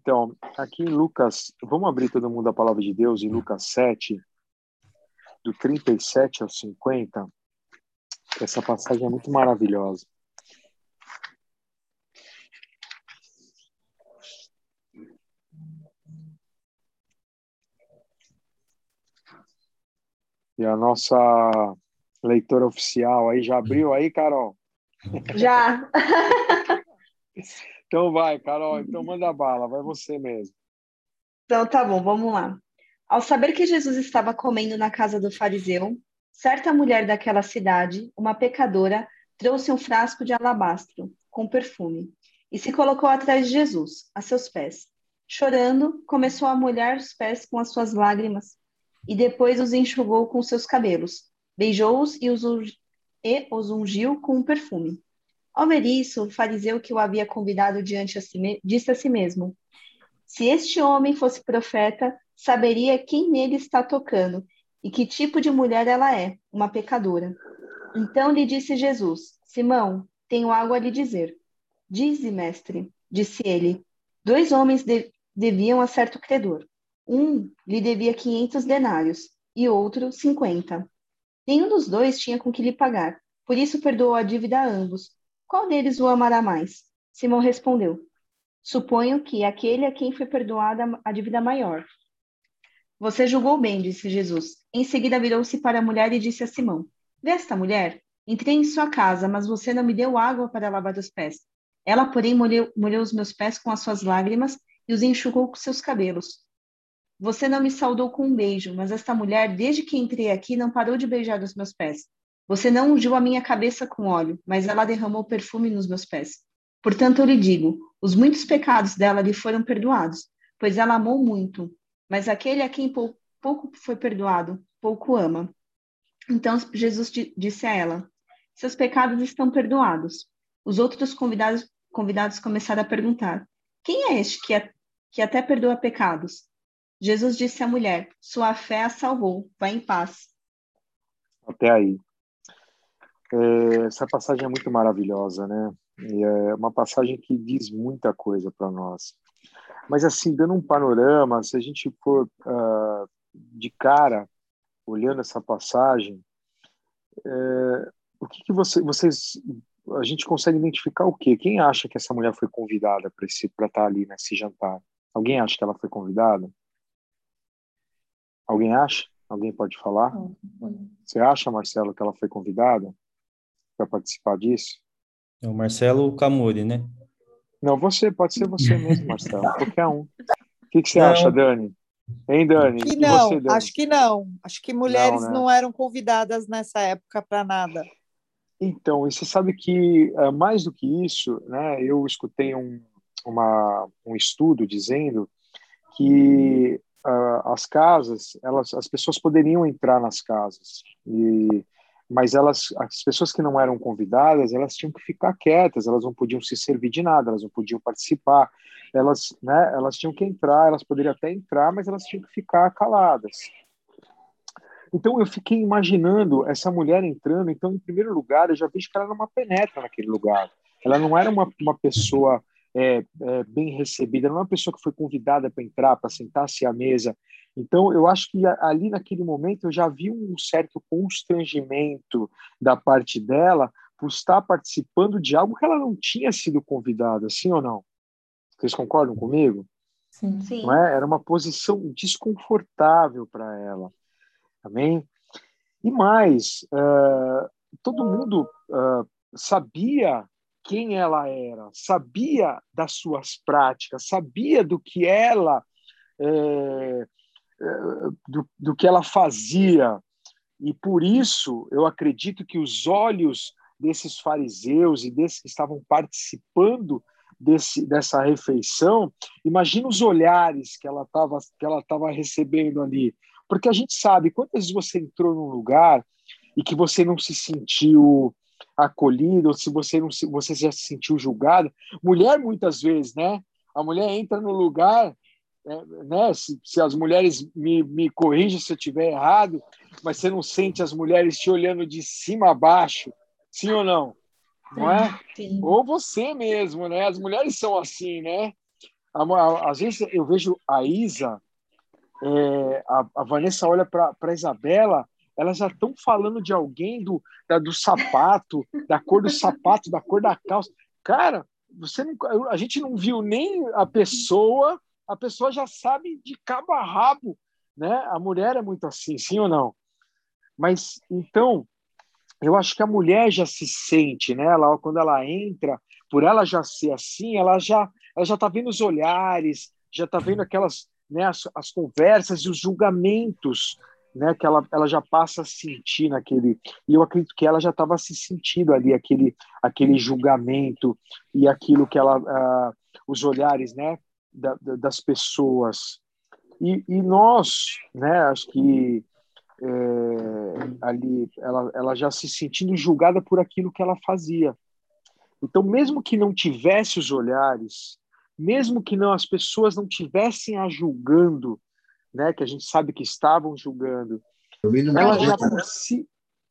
Então, aqui em Lucas, vamos abrir todo mundo a palavra de Deus em Lucas 7, do 37 ao 50. Essa passagem é muito maravilhosa. E a nossa leitora oficial aí já abriu aí, Carol? Já. Então vai, Carol, então manda bala, vai você mesmo. Então tá bom, vamos lá. Ao saber que Jesus estava comendo na casa do fariseu, certa mulher daquela cidade, uma pecadora, trouxe um frasco de alabastro com perfume e se colocou atrás de Jesus, a seus pés. Chorando, começou a molhar os pés com as suas lágrimas e depois os enxugou com seus cabelos, beijou-os e os, ungiu com um perfume. Ao ver isso, o fariseu que o havia convidado diante a si, disse a si mesmo: Se este homem fosse profeta, saberia quem nele está tocando e que tipo de mulher ela é, uma pecadora. Então lhe disse Jesus: Simão, tenho algo a lhe dizer. Dize, mestre, disse ele. Dois homens de deviam a certo credor. Um lhe devia quinhentos denários e outro cinquenta. Nenhum dos dois tinha com que lhe pagar, por isso perdoou a dívida a ambos. Qual deles o amará mais? Simão respondeu: Suponho que aquele a quem foi perdoada a dívida maior. Você julgou bem, disse Jesus. Em seguida virou-se para a mulher e disse a Simão: Vê esta mulher? Entrei em sua casa, mas você não me deu água para lavar os pés. Ela, porém, molhou, molhou os meus pés com as suas lágrimas e os enxugou com seus cabelos. Você não me saudou com um beijo, mas esta mulher, desde que entrei aqui, não parou de beijar os meus pés. Você não ungiu a minha cabeça com óleo, mas ela derramou perfume nos meus pés. Portanto, eu lhe digo: os muitos pecados dela lhe foram perdoados, pois ela amou muito. Mas aquele a quem pouco foi perdoado, pouco ama. Então Jesus disse a ela: Seus pecados estão perdoados. Os outros convidados, convidados começaram a perguntar: Quem é este que, que até perdoa pecados? Jesus disse à mulher: Sua fé a salvou. Vá em paz. Até aí. É, essa passagem é muito maravilhosa, né? E é uma passagem que diz muita coisa para nós. Mas, assim, dando um panorama, se a gente for uh, de cara olhando essa passagem, é, o que, que você, vocês. A gente consegue identificar o quê? Quem acha que essa mulher foi convidada para estar tá ali nesse jantar? Alguém acha que ela foi convidada? Alguém acha? Alguém pode falar? Você acha, Marcelo, que ela foi convidada? Para participar disso? É o Marcelo Camuri, né? Não, você, pode ser você mesmo, Marcelo, qualquer um. O que, que você não. acha, Dani? Hein, Dani? Que não, você, Dani? acho que não. Acho que mulheres não, né? não eram convidadas nessa época para nada. Então, e você sabe que, uh, mais do que isso, né, eu escutei um, uma, um estudo dizendo que uh, as casas, elas, as pessoas poderiam entrar nas casas e mas elas, as pessoas que não eram convidadas, elas tinham que ficar quietas, elas não podiam se servir de nada, elas não podiam participar, elas, né, elas tinham que entrar, elas poderiam até entrar, mas elas tinham que ficar caladas. Então eu fiquei imaginando essa mulher entrando, então em primeiro lugar eu já vejo que ela era uma penetra naquele lugar, ela não era uma, uma pessoa é, é, bem recebida, não é uma pessoa que foi convidada para entrar, para sentar-se à mesa, então, eu acho que ali naquele momento eu já vi um certo constrangimento da parte dela por estar participando de algo que ela não tinha sido convidada, sim ou não? Vocês concordam comigo? Sim. sim. Não é? Era uma posição desconfortável para ela. Amém? E mais, uh, todo mundo uh, sabia quem ela era, sabia das suas práticas, sabia do que ela é, do, do que ela fazia. E por isso eu acredito que os olhos desses fariseus e desses que estavam participando desse, dessa refeição, imagina os olhares que ela estava que ela recebendo ali, porque a gente sabe quantas vezes você entrou num lugar e que você não se sentiu acolhido, ou se você não se, você já se sentiu julgado. Mulher muitas vezes, né? A mulher entra no lugar né, se, se, as mulheres me, me corrigem se eu estiver errado, mas você não sente as mulheres te olhando de cima a baixo, sim ou não? Não é? Sim. Ou você mesmo, né? As mulheres são assim, né? às vezes eu vejo a Isa, é, a, a, Vanessa olha para a Isabela, elas já estão falando de alguém do, da, do sapato, da cor do sapato, da cor da calça. Cara, você não, a gente não viu nem a pessoa, a pessoa já sabe de cabo a rabo, né? A mulher é muito assim, sim ou não? Mas então, eu acho que a mulher já se sente, né? Ela, quando ela entra, por ela já ser assim, ela já ela já está vendo os olhares, já está vendo aquelas, né, as, as conversas e os julgamentos, né, que ela, ela já passa a sentir naquele. E eu acredito que ela já estava se sentindo ali aquele aquele julgamento e aquilo que ela, uh, os olhares, né, da, das pessoas. E, e nós, né, acho que é, ali ela, ela já se sentindo julgada por aquilo que ela fazia. Então, mesmo que não tivesse os olhares, mesmo que não as pessoas não tivessem a julgando, né, que a gente sabe que estavam julgando, ela já por si,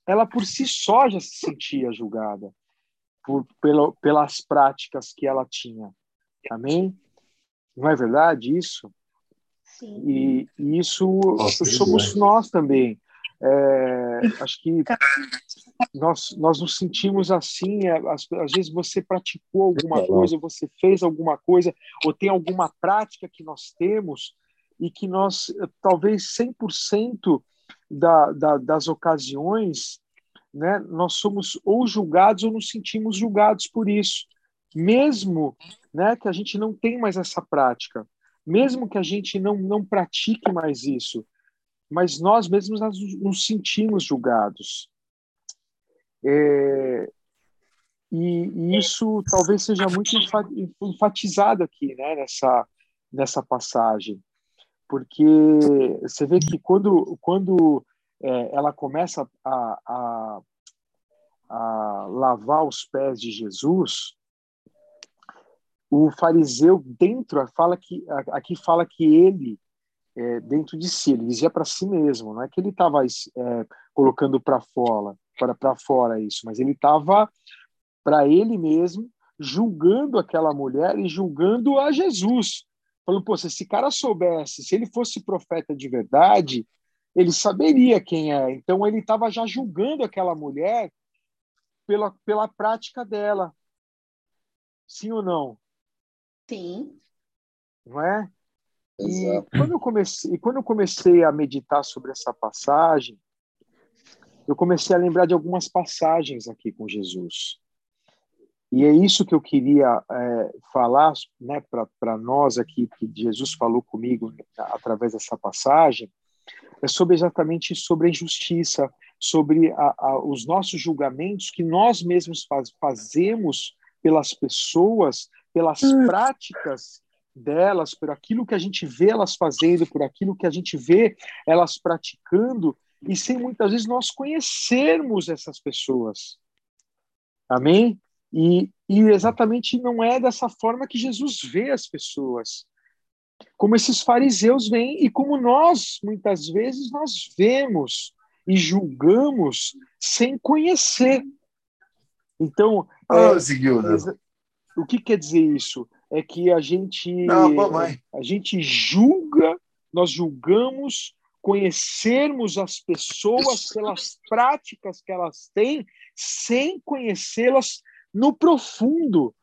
ela por si só já se sentia julgada por, pela, pelas práticas que ela tinha. Amém? Não é verdade isso? Sim. E, e isso Nossa, somos nós também. É, acho que nós, nós nos sentimos assim. É, às, às, vezes você praticou alguma coisa, você fez alguma coisa, ou tem alguma prática que nós temos e que nós, talvez 100% da, da, das ocasiões, né, nós somos ou julgados ou nos sentimos julgados por isso. Mesmo né, que a gente não tem mais essa prática, mesmo que a gente não, não pratique mais isso, mas nós mesmos nos sentimos julgados. É, e, e, isso talvez seja muito enfatizado aqui, né, nessa, nessa passagem, porque você vê que quando, quando é, ela começa a, a, a lavar os pés de Jesus, o fariseu dentro fala que aqui fala que ele é, dentro de si, ele dizia para si mesmo, não é que ele estava é, colocando para fora, para fora isso, mas ele estava para ele mesmo julgando aquela mulher e julgando a Jesus, falando, pô, se esse cara soubesse, se ele fosse profeta de verdade, ele saberia quem é. Então ele estava já julgando aquela mulher pela, pela prática dela. Sim ou não? Sim. Não é? E quando, eu comecei, quando eu comecei a meditar sobre essa passagem, eu comecei a lembrar de algumas passagens aqui com Jesus. E é isso que eu queria é, falar né, para nós aqui, que Jesus falou comigo através dessa passagem, é sobre exatamente sobre a injustiça, sobre a, a, os nossos julgamentos que nós mesmos faz, fazemos pelas pessoas, pelas hum. práticas delas, por aquilo que a gente vê elas fazendo, por aquilo que a gente vê elas praticando, e sem muitas vezes nós conhecermos essas pessoas. Amém? E, e exatamente não é dessa forma que Jesus vê as pessoas. Como esses fariseus veem e como nós, muitas vezes, nós vemos e julgamos sem conhecer. Então, oh, é, o que quer dizer isso? é que a gente Não, a gente julga, nós julgamos conhecermos as pessoas pelas práticas que elas têm, sem conhecê-las no profundo,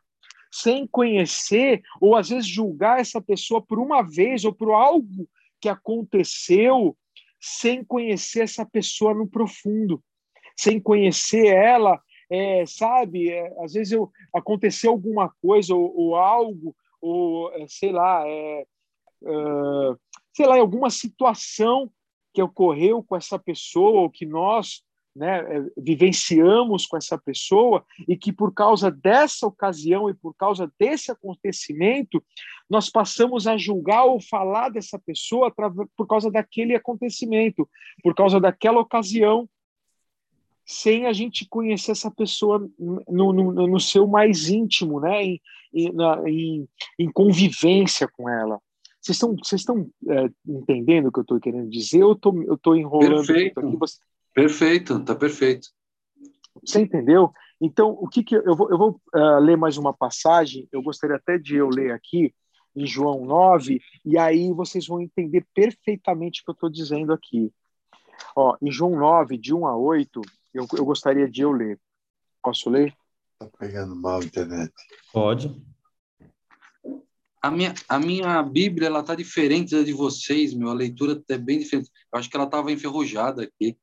sem conhecer ou às vezes julgar essa pessoa por uma vez ou por algo que aconteceu, sem conhecer essa pessoa no profundo, sem conhecer ela é, sabe, é, às vezes eu, aconteceu alguma coisa ou, ou algo, ou é, sei lá, é, uh, sei lá, alguma situação que ocorreu com essa pessoa ou que nós né, é, vivenciamos com essa pessoa e que por causa dessa ocasião e por causa desse acontecimento nós passamos a julgar ou falar dessa pessoa por causa daquele acontecimento, por causa daquela ocasião sem a gente conhecer essa pessoa no, no, no seu mais íntimo, né? Em, em, na, em, em convivência com ela. Vocês estão, vocês estão é, entendendo o que eu estou querendo dizer? Ou eu estou enrolando perfeito. aqui? Você... Perfeito, está perfeito. Você entendeu? Então, o que, que eu vou, eu vou uh, ler mais uma passagem. Eu gostaria até de eu ler aqui em João 9, e aí vocês vão entender perfeitamente o que eu estou dizendo aqui. Ó, em João 9, de 1 a 8, eu, eu gostaria de eu ler. Posso ler? Tá pegando mal a internet. Pode. A minha, a minha Bíblia, ela tá diferente da de vocês, meu. A leitura é bem diferente. Eu acho que ela tava enferrujada aqui.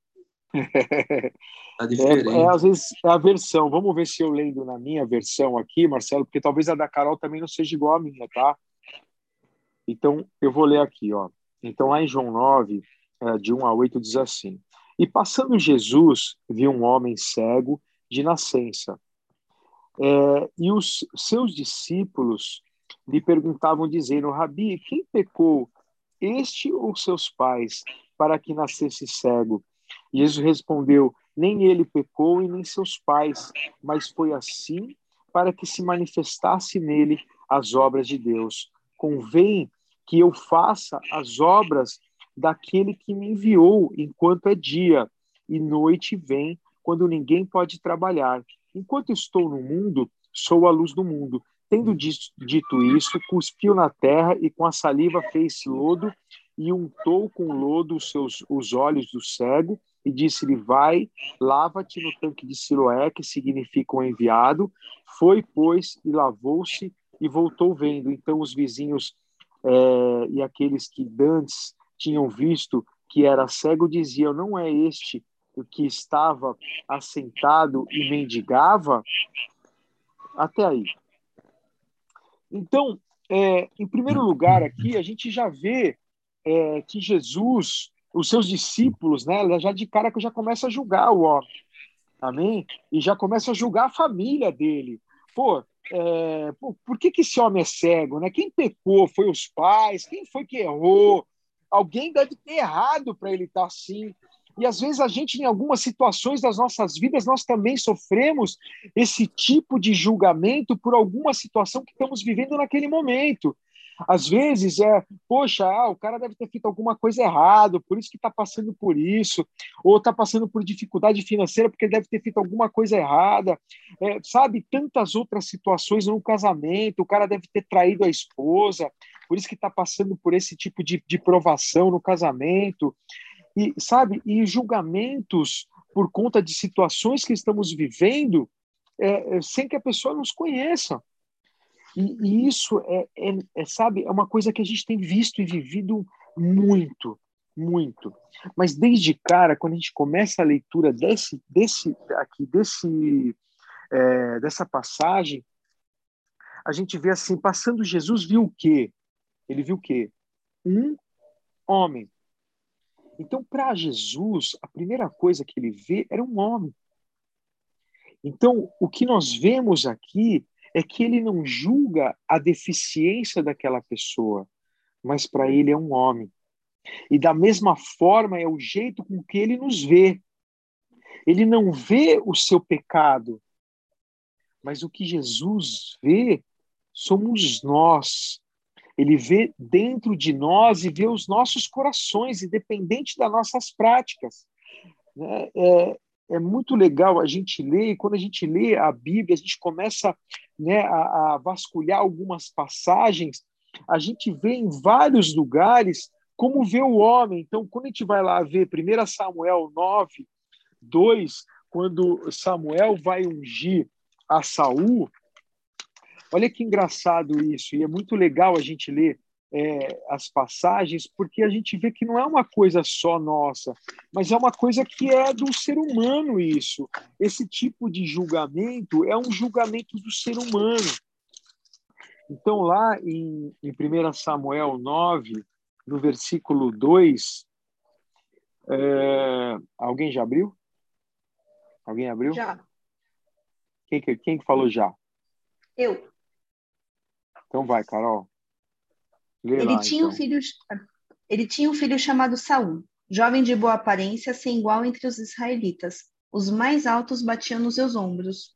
Tá diferente. É, é, às vezes é a versão. Vamos ver se eu lendo na minha versão aqui, Marcelo, porque talvez a da Carol também não seja igual à minha, tá? Então, eu vou ler aqui, ó. Então, lá em João 9, é, de 1 a 8, diz assim: E passando Jesus, viu um homem cego de nascença. É, e os seus discípulos lhe perguntavam, dizendo: Rabi, quem pecou, este ou seus pais, para que nascesse cego? Jesus respondeu: Nem ele pecou e nem seus pais, mas foi assim para que se manifestasse nele as obras de Deus. Convém que eu faça as obras daquele que me enviou enquanto é dia, e noite vem, quando ninguém pode trabalhar. Enquanto estou no mundo, sou a luz do mundo. Tendo dito isso, cuspiu na terra e com a saliva fez lodo e untou com lodo os seus os olhos do cego e disse-lhe: Vai, lava-te no tanque de Siloé, que significa o enviado. Foi, pois, e lavou-se e voltou vendo. Então os vizinhos é, e aqueles que dantes tinham visto que era cego diziam: Não é este o que estava assentado e mendigava? Até aí. Então, é, em primeiro lugar, aqui a gente já vê é, que Jesus, os seus discípulos, né, já de cara que já começa a julgar o homem, amém? E já começa a julgar a família dele. Pô, é, por, por que, que esse homem é cego? Né? Quem pecou? Foi os pais? Quem foi que errou? Alguém deve ter errado para ele estar tá assim. E às vezes a gente, em algumas situações das nossas vidas, nós também sofremos esse tipo de julgamento por alguma situação que estamos vivendo naquele momento. Às vezes é, poxa, ah, o cara deve ter feito alguma coisa errada, por isso que está passando por isso, ou está passando por dificuldade financeira porque ele deve ter feito alguma coisa errada, é, sabe? Tantas outras situações no casamento, o cara deve ter traído a esposa, por isso que está passando por esse tipo de, de provação no casamento, e sabe? E julgamentos por conta de situações que estamos vivendo é, é sem que a pessoa nos conheça. E, e isso é, é, é, sabe, é uma coisa que a gente tem visto e vivido muito, muito. Mas desde cara, quando a gente começa a leitura desse, desse aqui, desse, é, dessa passagem, a gente vê assim, passando Jesus viu o quê? Ele viu o quê? Um homem. Então, para Jesus, a primeira coisa que ele vê era um homem. Então, o que nós vemos aqui é que ele não julga a deficiência daquela pessoa, mas para ele é um homem. E da mesma forma é o jeito com que ele nos vê. Ele não vê o seu pecado, mas o que Jesus vê somos nós. Ele vê dentro de nós e vê os nossos corações, independente das nossas práticas. É, é, é muito legal a gente ler, e quando a gente lê a Bíblia, a gente começa né, a, a vasculhar algumas passagens, a gente vê em vários lugares como vê o homem. Então, quando a gente vai lá ver 1 Samuel 9, 2, quando Samuel vai ungir a Saul, olha que engraçado isso, e é muito legal a gente ler é, as passagens, porque a gente vê que não é uma coisa só nossa, mas é uma coisa que é do ser humano isso. Esse tipo de julgamento é um julgamento do ser humano. Então, lá em, em 1 Samuel 9, no versículo 2, é, alguém já abriu? Alguém abriu? Já. Quem, quem falou já? Eu. Então vai, Carol ele, tinha então. um filho, ele tinha um filho chamado Saul, jovem de boa aparência, sem igual entre os israelitas. Os mais altos batiam nos seus ombros.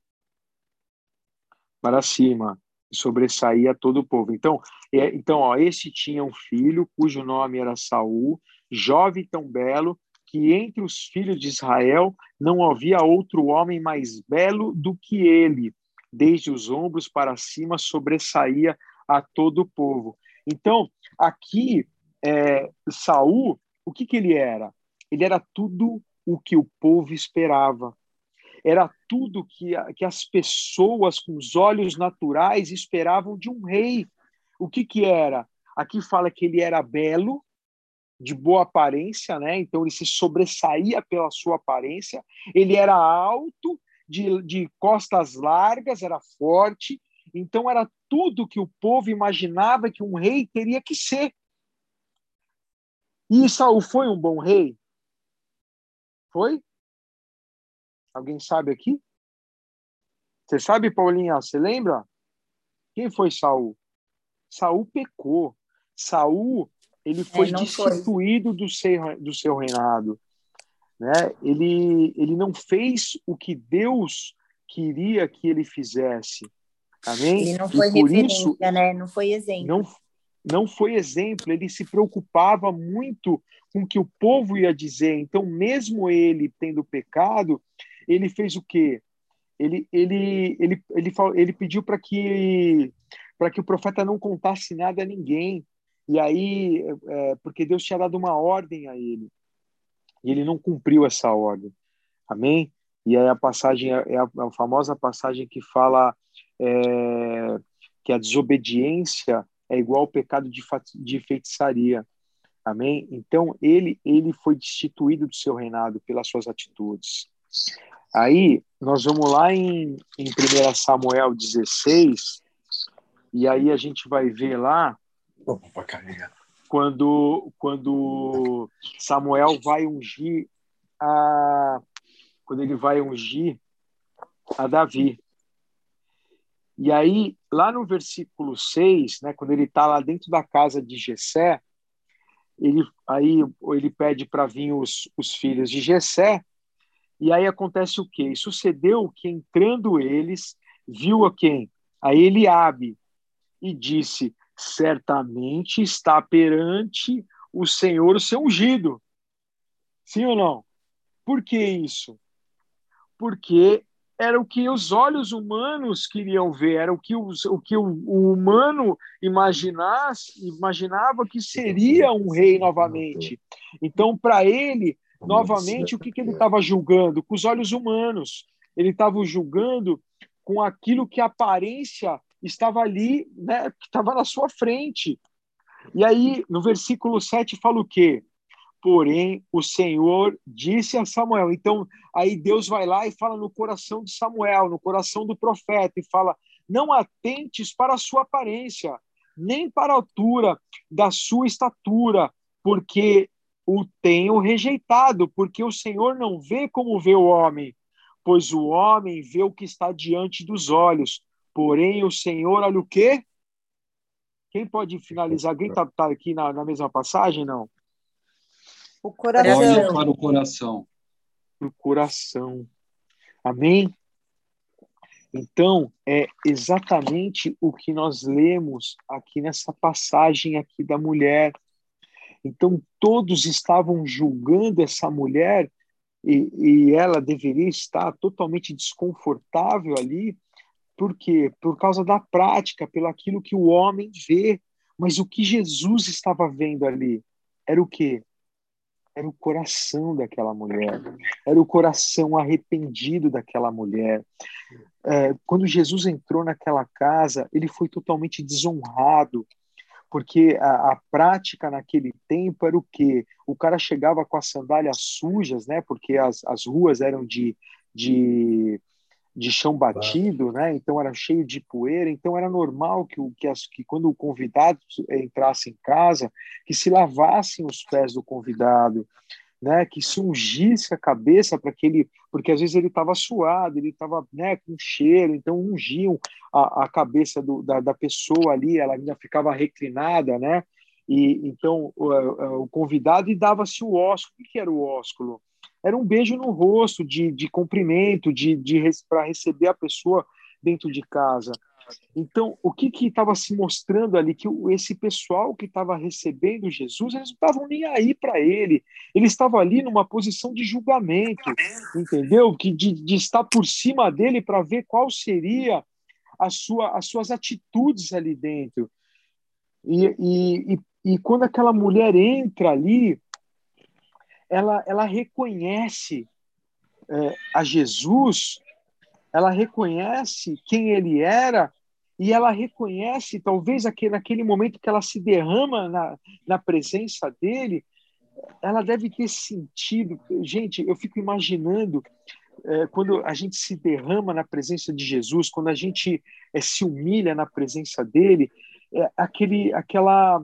Para cima, sobressaía todo o povo. Então, é, então ó, este tinha um filho cujo nome era Saul, jovem tão belo que entre os filhos de Israel não havia outro homem mais belo do que ele. Desde os ombros para cima sobressaía a todo o povo. Então, aqui, é, Saul, o que, que ele era? Ele era tudo o que o povo esperava. Era tudo que, que as pessoas com os olhos naturais esperavam de um rei. O que, que era? Aqui fala que ele era belo, de boa aparência, né? Então ele se sobressaía pela sua aparência. Ele era alto, de, de costas largas, era forte. Então era tudo que o povo imaginava que um rei teria que ser. E Saul foi um bom rei? Foi? Alguém sabe aqui? Você sabe, Paulinha? Você lembra? Quem foi Saul? Saul pecou. Saul ele foi é, destituído foi. do seu do seu reinado, né? Ele ele não fez o que Deus queria que ele fizesse. Amém? Ele não foi e por isso, né? Não foi exemplo. Não não foi exemplo, ele se preocupava muito com o que o povo ia dizer. Então, mesmo ele tendo pecado, ele fez o quê? Ele, ele, ele, ele, ele pediu para que, para que o profeta não contasse nada a ninguém. E aí, é, porque Deus tinha dado uma ordem a ele, e ele não cumpriu essa ordem. Amém? E aí a passagem é a, a famosa passagem que fala é, que a desobediência é igual ao pecado de, de feitiçaria. Amém? Então, ele, ele foi destituído do seu reinado pelas suas atitudes. Aí, nós vamos lá em, em 1 Samuel 16, e aí a gente vai ver lá quando, quando Samuel vai ungir a quando ele vai ungir a Davi. E aí, lá no versículo 6, né, quando ele está lá dentro da casa de Jessé, ele, aí ele pede para vir os, os filhos de Jessé, e aí acontece o quê? Sucedeu que, entrando eles, viu a quem? A Eliabe, e disse, certamente está perante o Senhor o seu ungido. Sim ou não? Por que isso? Porque era o que os olhos humanos queriam ver, era o que, os, o, que o, o humano imaginasse, imaginava que seria um rei novamente. Então, para ele, novamente, o que, que ele estava julgando? Com os olhos humanos. Ele estava julgando com aquilo que a aparência estava ali, né, que estava na sua frente. E aí, no versículo 7, fala o quê? Porém, o Senhor disse a Samuel. Então, aí Deus vai lá e fala no coração de Samuel, no coração do profeta, e fala: Não atentes para a sua aparência, nem para a altura da sua estatura, porque o tenho rejeitado, porque o Senhor não vê como vê o homem, pois o homem vê o que está diante dos olhos, porém o Senhor olha o quê? Quem pode finalizar? Alguém está tá aqui na, na mesma passagem? Não. O coração. Olha para o coração. O coração. Amém? Então, é exatamente o que nós lemos aqui nessa passagem aqui da mulher. Então, todos estavam julgando essa mulher e, e ela deveria estar totalmente desconfortável ali, por quê? Por causa da prática, pelo aquilo que o homem vê. Mas o que Jesus estava vendo ali era o quê? era o coração daquela mulher, era o coração arrependido daquela mulher. É, quando Jesus entrou naquela casa, ele foi totalmente desonrado, porque a, a, prática naquele tempo era o quê? O cara chegava com as sandálias sujas, né? Porque as, as ruas eram de, de de chão batido, né? Então era cheio de poeira, então era normal que, o, que, as, que quando o convidado entrasse em casa, que se lavassem os pés do convidado, né? Que se ungisse a cabeça para que ele, porque às vezes ele estava suado, ele estava, né, com cheiro, então ungiam a, a cabeça do, da, da pessoa ali, ela ainda ficava reclinada, né? E então o, o convidado e dava-se o ósculo. O que era o ósculo? Era um beijo no rosto, de, de cumprimento, de, de para receber a pessoa dentro de casa. Então, o que estava se mostrando ali? Que esse pessoal que estava recebendo Jesus, eles não estavam nem aí para ele. Ele estava ali numa posição de julgamento, entendeu? Que de, de estar por cima dele para ver qual seria a sua, as suas atitudes ali dentro. E, e, e, e quando aquela mulher entra ali, ela, ela reconhece é, a Jesus, ela reconhece quem ele era e ela reconhece, talvez aquele, naquele momento que ela se derrama na, na presença dele, ela deve ter sentido. Gente, eu fico imaginando é, quando a gente se derrama na presença de Jesus, quando a gente é, se humilha na presença dele, é, aquele, aquela,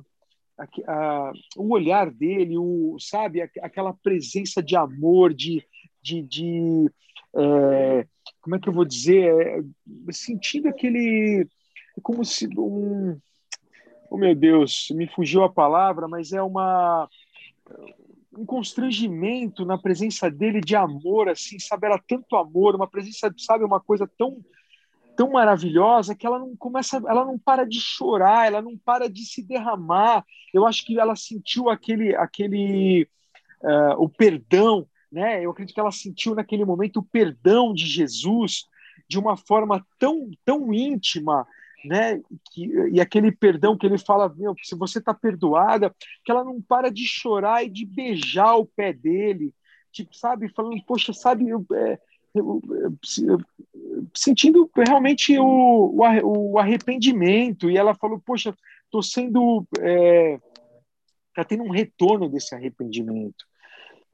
a, a, o olhar dele, o, sabe, aquela presença de amor, de, de, de é, como é que eu vou dizer, é, sentindo aquele, como se um, oh meu Deus, me fugiu a palavra, mas é uma um constrangimento na presença dele de amor, assim, sabe? Era tanto amor, uma presença, sabe, uma coisa tão tão maravilhosa que ela não começa, ela não para de chorar, ela não para de se derramar. Eu acho que ela sentiu aquele, aquele, uh, o perdão, né? Eu acredito que ela sentiu naquele momento o perdão de Jesus de uma forma tão, tão íntima, né? Que, e aquele perdão que ele fala, meu, se você está perdoada, que ela não para de chorar e de beijar o pé dele, tipo, sabe, falando, poxa, sabe, eu, é, sentindo realmente o, o, arrependimento. E ela falou, poxa, estou sendo, é, tá tendo um retorno desse arrependimento.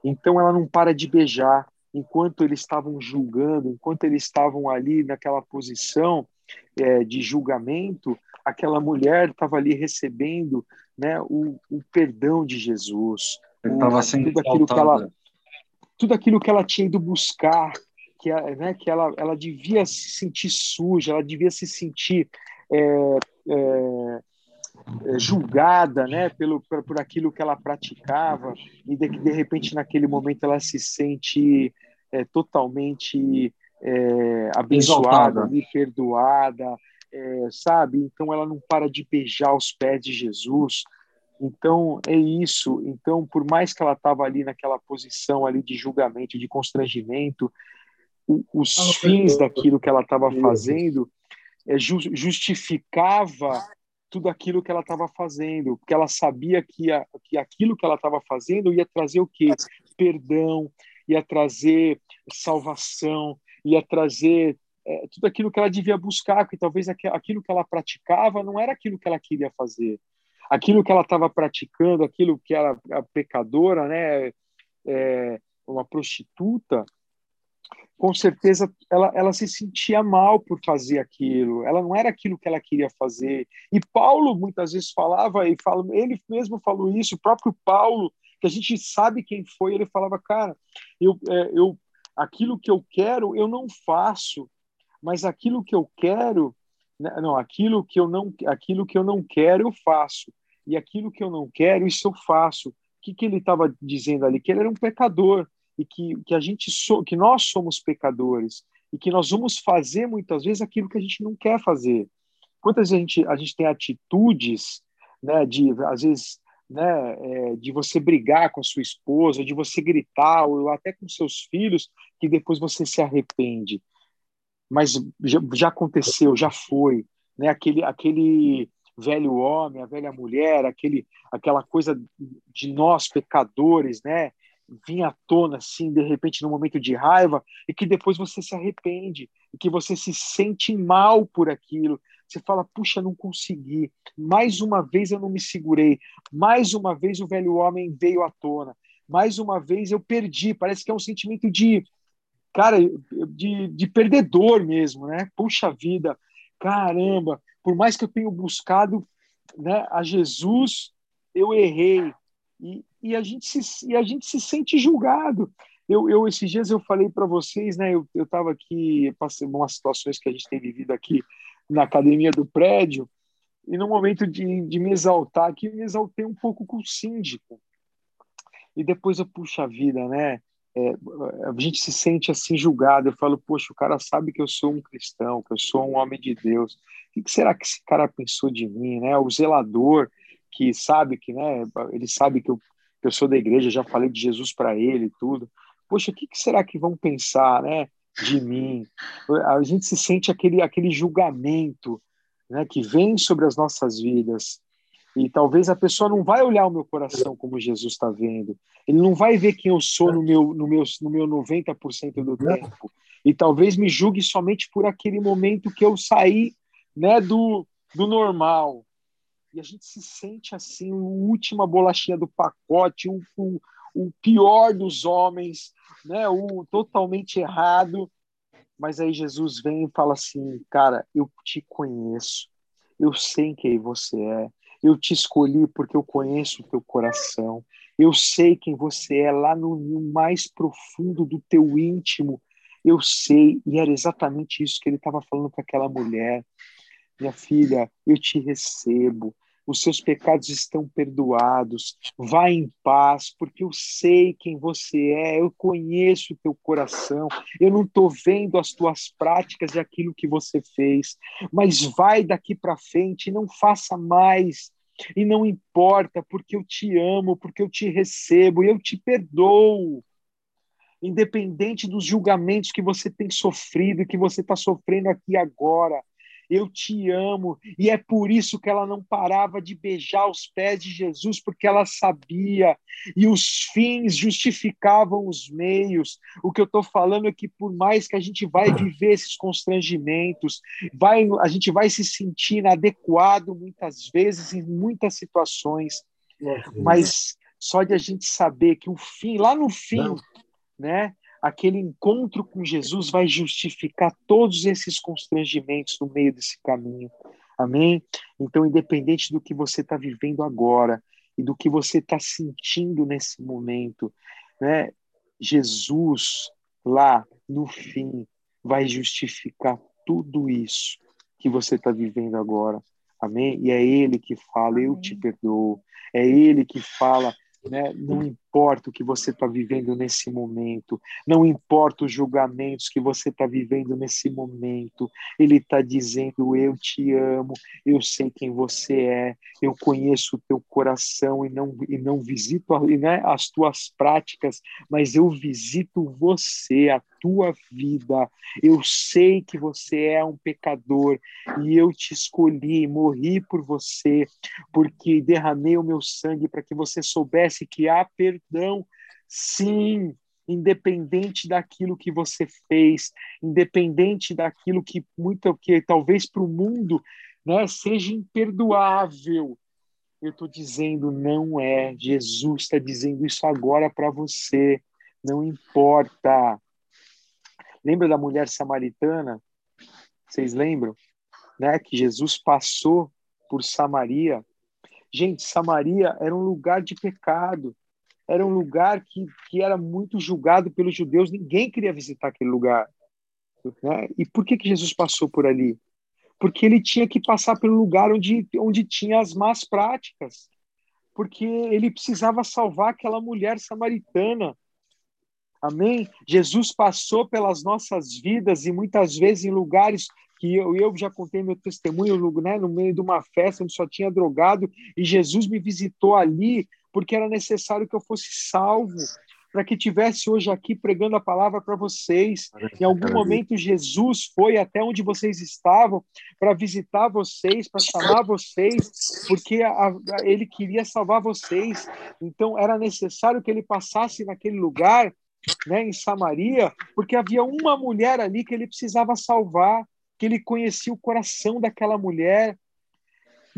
Então ela não para de beijar enquanto eles estavam julgando, enquanto eles estavam ali naquela posição é, de julgamento, aquela mulher estava ali recebendo né, o, o, perdão de Jesus. Estava sendo tudo aquilo, ela, tudo aquilo que ela tinha ido buscar, que, né, que ela, ela devia se sentir suja, ela devia se sentir é, é, é julgada né, pelo, por, por aquilo que ela praticava, e de, de repente, naquele momento, ela se sente é, totalmente é, abençoada, e perdoada, é, sabe? Então ela não para de beijar os pés de Jesus. Então é isso. Então por mais que ela estava ali naquela posição ali de julgamento, de constrangimento, o, os ah, fins daquilo que ela estava fazendo é, justificava tudo aquilo que ela estava fazendo, porque ela sabia que, a, que aquilo que ela estava fazendo ia trazer o quê? Perdão, ia trazer salvação, ia trazer é, tudo aquilo que ela devia buscar, que talvez aquilo que ela praticava não era aquilo que ela queria fazer. Aquilo que ela estava praticando, aquilo que era a pecadora, né, é, uma prostituta, com certeza ela, ela se sentia mal por fazer aquilo. Ela não era aquilo que ela queria fazer. E Paulo muitas vezes falava e fala, ele mesmo falou isso. O próprio Paulo, que a gente sabe quem foi, ele falava, cara, eu, é, eu aquilo que eu quero eu não faço, mas aquilo que eu quero, né, não, aquilo que eu não, aquilo que eu não quero eu faço, e aquilo que eu não quero isso eu faço. O que, que ele estava dizendo ali? Que ele era um pecador e que, que a gente so, que nós somos pecadores e que nós vamos fazer muitas vezes aquilo que a gente não quer fazer. Quantas vezes a gente, a gente tem atitudes, né, de às vezes né, é, de você brigar com sua esposa, de você gritar, ou até com seus filhos, que depois você se arrepende. Mas já, já aconteceu, já foi. Né? Aquele, aquele velho homem, a velha mulher, aquele, aquela coisa de nós pecadores, né? Vinha à tona assim, de repente, num momento de raiva, e que depois você se arrepende, e que você se sente mal por aquilo, você fala, puxa, não consegui. Mais uma vez eu não me segurei. Mais uma vez o velho homem veio à tona. Mais uma vez eu perdi. Parece que é um sentimento de, cara, de, de perdedor mesmo, né? Puxa vida, caramba. Por mais que eu tenha buscado né, a Jesus, eu errei. E, e, a gente se, e a gente se sente julgado. Eu, eu esses dias eu falei para vocês, né? Eu estava aqui, passei umas situações que a gente tem vivido aqui na academia do prédio, e no momento de, de me exaltar aqui, me exaltei um pouco com o síndico. E depois eu, puxa vida, né? É, a gente se sente assim julgado. Eu falo, poxa, o cara sabe que eu sou um cristão, que eu sou um homem de Deus. O que será que esse cara pensou de mim, né? O zelador que sabe que, né? Ele sabe que eu, que eu sou da igreja, já falei de Jesus para ele e tudo. Poxa, o que, que será que vão pensar, né? de mim. A gente se sente aquele, aquele julgamento né, que vem sobre as nossas vidas. E talvez a pessoa não vai olhar o meu coração como Jesus está vendo. Ele não vai ver quem eu sou no meu, no meu, no meu 90% do tempo. E talvez me julgue somente por aquele momento que eu saí né, do, do normal. A gente se sente assim, a última bolachinha do pacote, o, o, o pior dos homens, né, o totalmente errado. Mas aí Jesus vem e fala assim: Cara, eu te conheço, eu sei quem você é, eu te escolhi porque eu conheço o teu coração, eu sei quem você é lá no, no mais profundo do teu íntimo. Eu sei, e era exatamente isso que ele estava falando para aquela mulher. Minha filha, eu te recebo, os seus pecados estão perdoados, vá em paz, porque eu sei quem você é, eu conheço o teu coração, eu não estou vendo as tuas práticas e aquilo que você fez, mas vai daqui para frente, não faça mais, e não importa, porque eu te amo, porque eu te recebo, e eu te perdoo. Independente dos julgamentos que você tem sofrido, que você está sofrendo aqui agora eu te amo. E é por isso que ela não parava de beijar os pés de Jesus, porque ela sabia, e os fins justificavam os meios. O que eu estou falando é que, por mais que a gente vai viver esses constrangimentos, vai, a gente vai se sentir inadequado muitas vezes, em muitas situações, mas só de a gente saber que o fim, lá no fim, né? Aquele encontro com Jesus vai justificar todos esses constrangimentos no meio desse caminho. Amém? Então, independente do que você está vivendo agora e do que você está sentindo nesse momento, né? Jesus, lá no fim, vai justificar tudo isso que você está vivendo agora. Amém? E é Ele que fala, eu te perdoo. É Ele que fala, né? Não importa o que você está vivendo nesse momento, não importa os julgamentos que você está vivendo nesse momento, Ele está dizendo: Eu te amo, eu sei quem você é, eu conheço o teu coração e não, e não visito né, as tuas práticas, mas eu visito você, a tua vida. Eu sei que você é um pecador e eu te escolhi, morri por você, porque derramei o meu sangue para que você soubesse que há perdão. Sim, independente daquilo que você fez, independente daquilo que muito que talvez para o mundo, né, seja imperdoável. Eu estou dizendo não é. Jesus está dizendo isso agora para você. Não importa. Lembra da mulher samaritana? Vocês lembram? Né? Que Jesus passou por Samaria. Gente, Samaria era um lugar de pecado. Era um lugar que, que era muito julgado pelos judeus. Ninguém queria visitar aquele lugar. Né? E por que, que Jesus passou por ali? Porque ele tinha que passar pelo lugar onde, onde tinha as más práticas. Porque ele precisava salvar aquela mulher samaritana Amém? Jesus passou pelas nossas vidas e muitas vezes em lugares que eu, eu já contei meu testemunho, né, no meio de uma festa onde só tinha drogado, e Jesus me visitou ali porque era necessário que eu fosse salvo, para que tivesse hoje aqui pregando a palavra para vocês. Em algum momento Jesus foi até onde vocês estavam para visitar vocês, para chamar vocês, porque a, a, ele queria salvar vocês. Então era necessário que ele passasse naquele lugar né, em Samaria, porque havia uma mulher ali que ele precisava salvar, que ele conhecia o coração daquela mulher.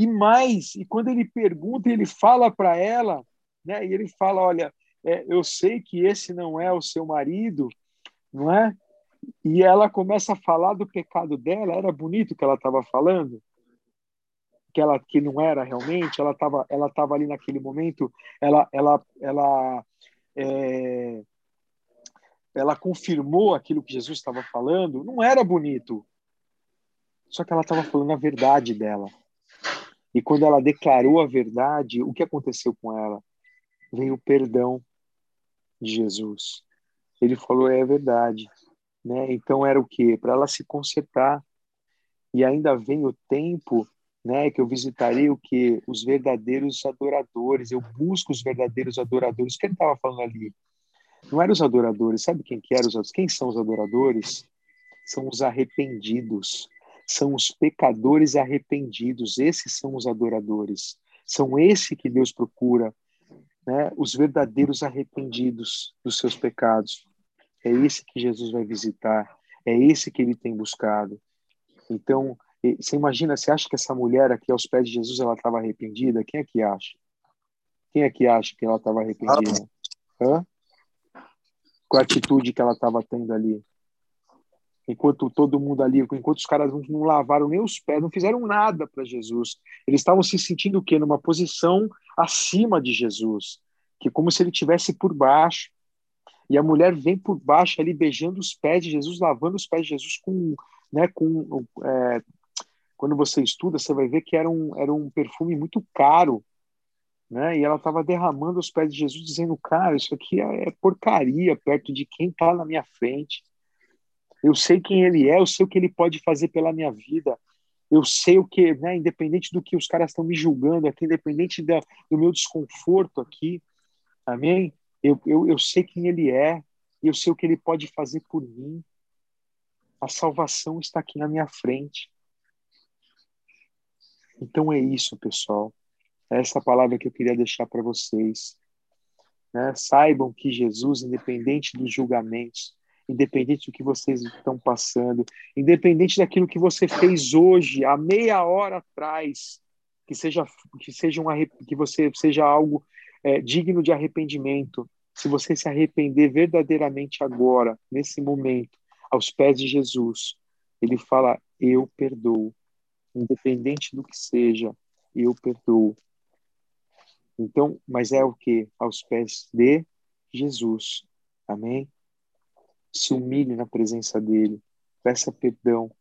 E mais, e quando ele pergunta, ele fala para ela, né, e ele fala: Olha, é, eu sei que esse não é o seu marido, não é? E ela começa a falar do pecado dela. Era bonito o que ela estava falando, que ela que não era realmente. Ela estava ela tava ali naquele momento. Ela ela ela é, ela confirmou aquilo que Jesus estava falando, não era bonito. Só que ela estava falando a verdade dela. E quando ela declarou a verdade, o que aconteceu com ela? Veio o perdão de Jesus. Ele falou: é verdade. Né? Então era o quê? Para ela se consertar. E ainda vem o tempo né, que eu visitarei o que os verdadeiros adoradores, eu busco os verdadeiros adoradores. O que ele estava falando ali? Não eram os adoradores. Sabe quem que eram os Quem são os adoradores? São os arrependidos. São os pecadores arrependidos. Esses são os adoradores. São esse que Deus procura, né? Os verdadeiros arrependidos dos seus pecados. É esse que Jesus vai visitar, é esse que ele tem buscado. Então, você imagina, você acha que essa mulher aqui aos pés de Jesus ela estava arrependida? Quem é que acha? Quem é que acha que ela estava arrependida? Hã? Com a atitude que ela estava tendo ali. Enquanto todo mundo ali, enquanto os caras não lavaram nem os pés, não fizeram nada para Jesus. Eles estavam se sentindo o quê? Numa posição acima de Jesus, que como se ele tivesse por baixo. E a mulher vem por baixo ali beijando os pés de Jesus, lavando os pés de Jesus com, né, com é, quando você estuda, você vai ver que era um, era um perfume muito caro, né? E ela estava derramando os pés de Jesus, dizendo, cara, isso aqui é, é porcaria perto de quem está na minha frente. Eu sei quem ele é, eu sei o que ele pode fazer pela minha vida. Eu sei o que, né, independente do que os caras estão me julgando aqui, independente da, do meu desconforto aqui, amém? Eu, eu, eu sei quem ele é, eu sei o que ele pode fazer por mim. A salvação está aqui na minha frente. Então é isso, pessoal. É essa palavra que eu queria deixar para vocês. Né? Saibam que Jesus, independente dos julgamentos, independente do que vocês estão passando, independente daquilo que você fez hoje, há meia hora atrás, que seja que seja um que você seja algo é, digno de arrependimento. Se você se arrepender verdadeiramente agora, nesse momento, aos pés de Jesus, ele fala: Eu perdoo, independente do que seja, eu perdoo. Então, mas é o que? Aos pés de Jesus. Amém? Se humilhe na presença dele, peça perdão,